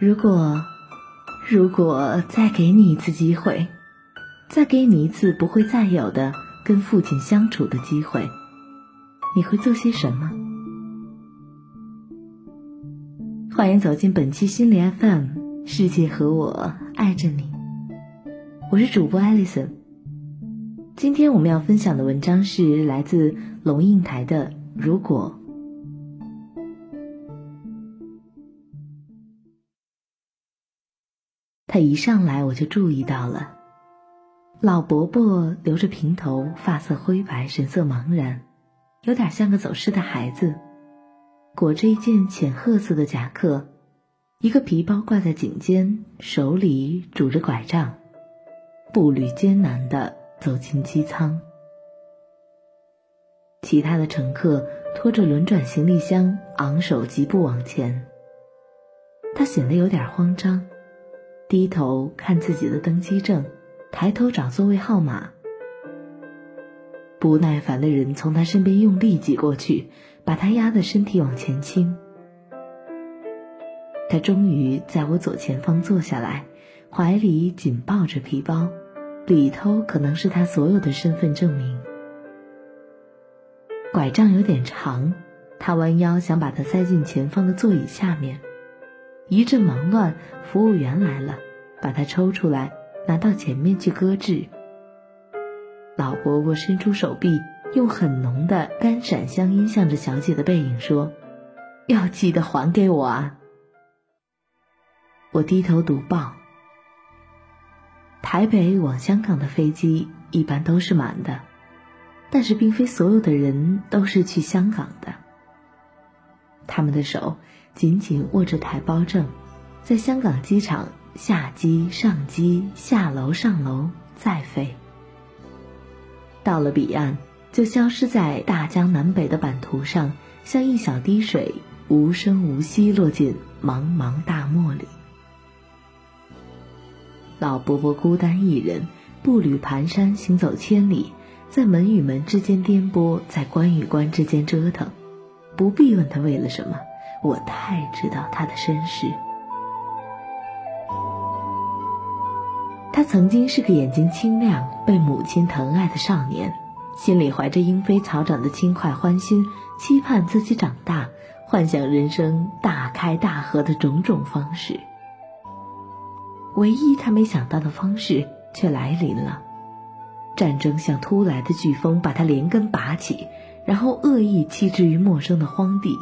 如果，如果再给你一次机会，再给你一次不会再有的跟父亲相处的机会，你会做些什么？欢迎走进本期心理 FM，世界和我爱着你，我是主播艾丽森。今天我们要分享的文章是来自龙应台的《如果》。他一上来我就注意到了，老伯伯留着平头，发色灰白，神色茫然，有点像个走失的孩子，裹着一件浅褐色的夹克，一个皮包挂在颈间，手里拄着拐杖，步履艰难的走进机舱。其他的乘客拖着轮转行李箱，昂首疾步往前。他显得有点慌张。低头看自己的登机证，抬头找座位号码。不耐烦的人从他身边用力挤过去，把他压得身体往前倾。他终于在我左前方坐下来，怀里紧抱着皮包，里头可能是他所有的身份证明。拐杖有点长，他弯腰想把它塞进前方的座椅下面。一阵忙乱，服务员来了，把它抽出来，拿到前面去搁置。老伯伯伸出手臂，用很浓的干闪香音向着小姐的背影说：“要记得还给我啊！”我低头读报。台北往香港的飞机一般都是满的，但是并非所有的人都是去香港的。他们的手。紧紧握着台胞证，在香港机场下机、上机、下楼、上楼，再飞。到了彼岸，就消失在大江南北的版图上，像一小滴水，无声无息落进茫茫大漠里。老伯伯孤单一人，步履蹒跚，行走千里，在门与门之间颠簸，在关与关之间折腾。不必问他为了什么。我太知道他的身世。他曾经是个眼睛清亮、被母亲疼爱的少年，心里怀着莺飞草长的轻快欢心，期盼自己长大，幻想人生大开大合的种种方式。唯一他没想到的方式却来临了，战争像突来的飓风，把他连根拔起，然后恶意弃之于陌生的荒地。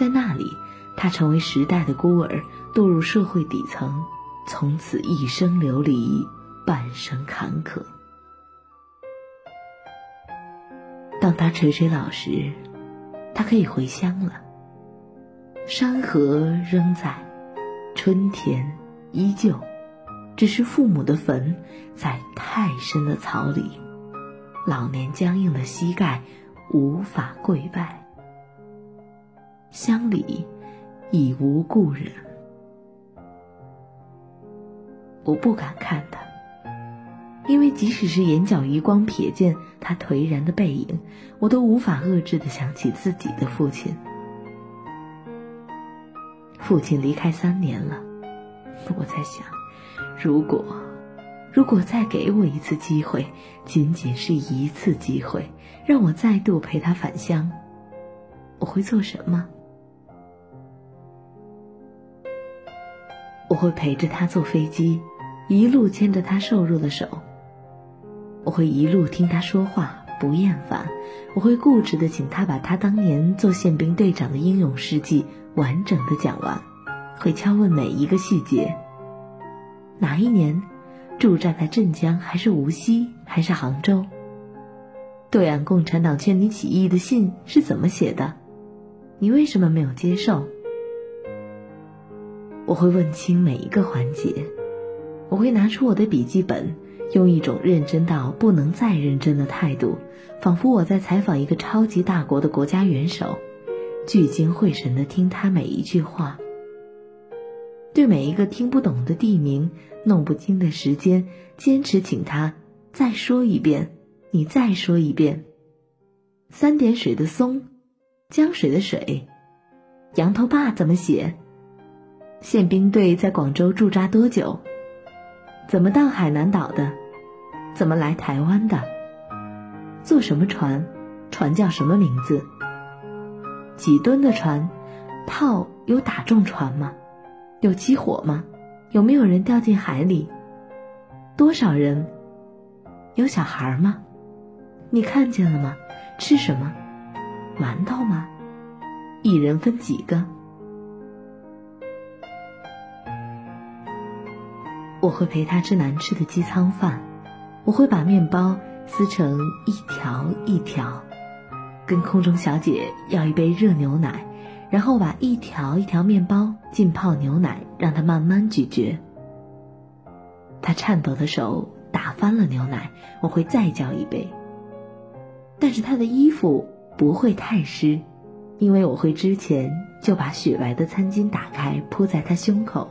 在那里，他成为时代的孤儿，堕入社会底层，从此一生流离，半生坎坷。当他垂垂老时，他可以回乡了。山河仍在，春天依旧，只是父母的坟在太深的草里，老年僵硬的膝盖无法跪拜。乡里已无故人，我不敢看他，因为即使是眼角余光瞥见他颓然的背影，我都无法遏制的想起自己的父亲。父亲离开三年了，我在想，如果，如果再给我一次机会，仅仅是一次机会，让我再度陪他返乡，我会做什么？我会陪着他坐飞机，一路牵着他瘦弱的手。我会一路听他说话，不厌烦。我会固执的请他把他当年做宪兵队长的英勇事迹完整的讲完，会敲问每一个细节。哪一年，驻扎在镇江还是无锡还是杭州？对岸共产党劝你起义的信是怎么写的？你为什么没有接受？我会问清每一个环节，我会拿出我的笔记本，用一种认真到不能再认真的态度，仿佛我在采访一个超级大国的国家元首，聚精会神地听他每一句话。对每一个听不懂的地名、弄不清的时间，坚持请他再说一遍，你再说一遍。三点水的松，江水的水，羊头坝怎么写？宪兵队在广州驻扎多久？怎么到海南岛的？怎么来台湾的？坐什么船？船叫什么名字？几吨的船？炮有打中船吗？有起火吗？有没有人掉进海里？多少人？有小孩吗？你看见了吗？吃什么？馒头吗？一人分几个？我会陪他吃难吃的机舱饭，我会把面包撕成一条一条，跟空中小姐要一杯热牛奶，然后把一条一条面包浸泡牛奶，让他慢慢咀嚼。他颤抖的手打翻了牛奶，我会再叫一杯。但是他的衣服不会太湿，因为我会之前就把雪白的餐巾打开铺在他胸口。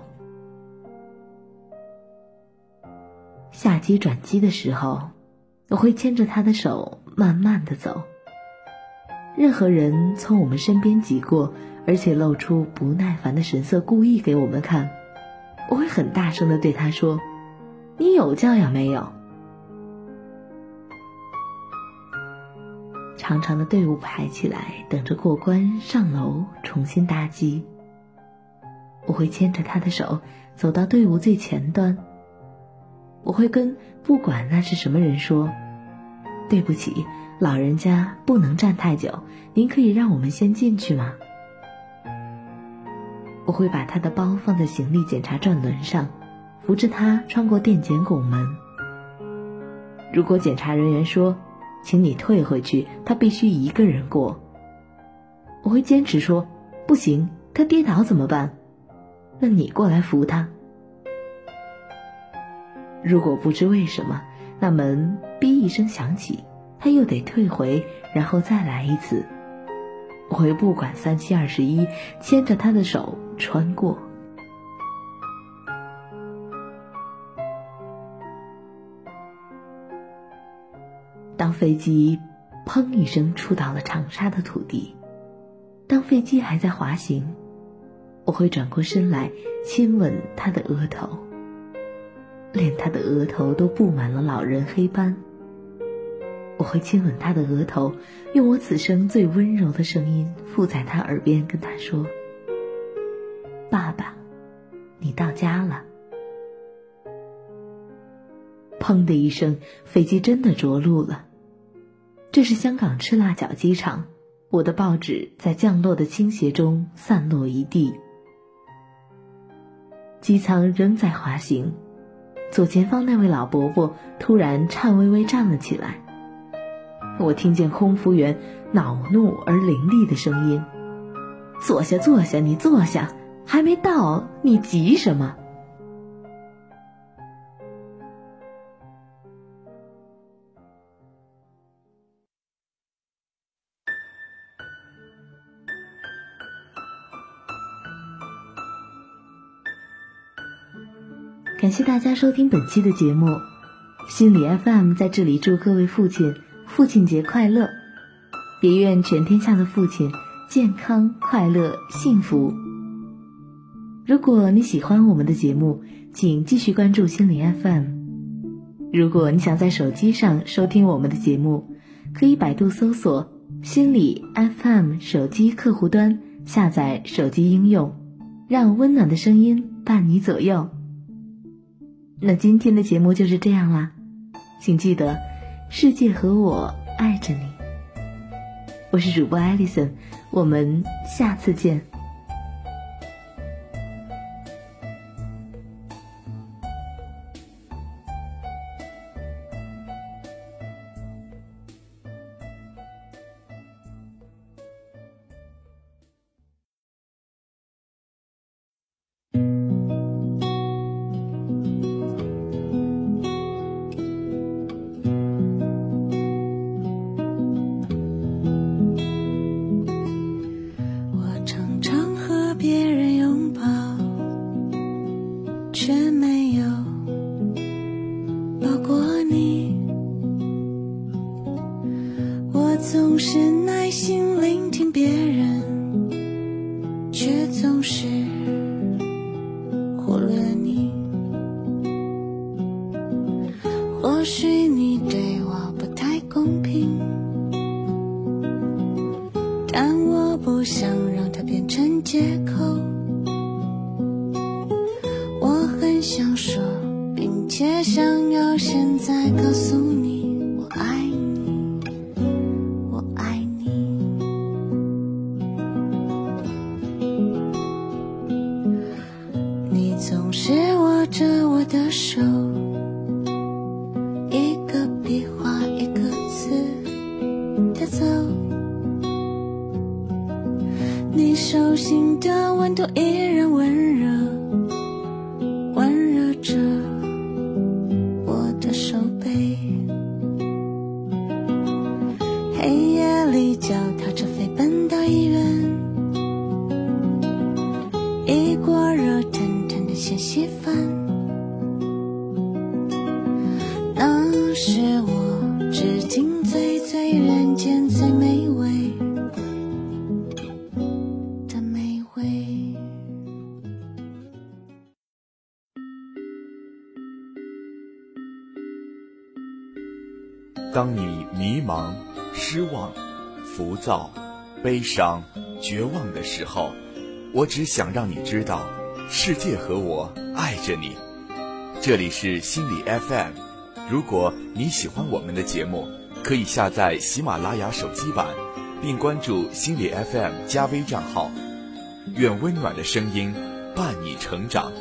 下机转机的时候，我会牵着他的手慢慢的走。任何人从我们身边挤过，而且露出不耐烦的神色，故意给我们看，我会很大声的对他说：“你有教养没有？”长长的队伍排起来，等着过关上楼重新搭机。我会牵着他的手走到队伍最前端。我会跟不管那是什么人说：“对不起，老人家不能站太久，您可以让我们先进去吗？”我会把他的包放在行李检查转轮上，扶着他穿过电检拱门。如果检查人员说：“请你退回去，他必须一个人过。”我会坚持说：“不行，他跌倒怎么办？那你过来扶他。”如果不知为什么，那门“哔”一声响起，他又得退回，然后再来一次。我会不管三七二十一，牵着他的手穿过。当飞机“砰”一声触到了长沙的土地，当飞机还在滑行，我会转过身来亲吻他的额头。连他的额头都布满了老人黑斑。我会亲吻他的额头，用我此生最温柔的声音附在他耳边，跟他说：“爸爸，你到家了。”砰的一声，飞机真的着陆了。这是香港赤腊角机场，我的报纸在降落的倾斜中散落一地。机舱仍在滑行。左前方那位老伯伯突然颤巍巍站了起来。我听见空服员恼怒而凌厉的声音：“坐下，坐下，你坐下，还没到，你急什么？”感谢大家收听本期的节目，心理 FM 在这里祝各位父亲父亲节快乐，也愿全天下的父亲健康快乐幸福。如果你喜欢我们的节目，请继续关注心理 FM。如果你想在手机上收听我们的节目，可以百度搜索“心理 FM” 手机客户端，下载手机应用，让温暖的声音伴你左右。那今天的节目就是这样啦，请记得，世界和我爱着你。我是主播艾丽森，我们下次见。或许你对我不太公平，但我不想让它变成借口。我很想说，并且想要现在告诉你，我爱你，我爱你。你总是握着我的手。脚踏车飞奔到医院，一锅热腾腾的咸稀饭。那是我至今最最人间最美味的美味。当你迷茫、失望、浮躁、悲伤、绝望的时候，我只想让你知道，世界和我爱着你。这里是心理 FM。如果你喜欢我们的节目，可以下载喜马拉雅手机版，并关注心理 FM 加微账号。愿温暖的声音伴你成长。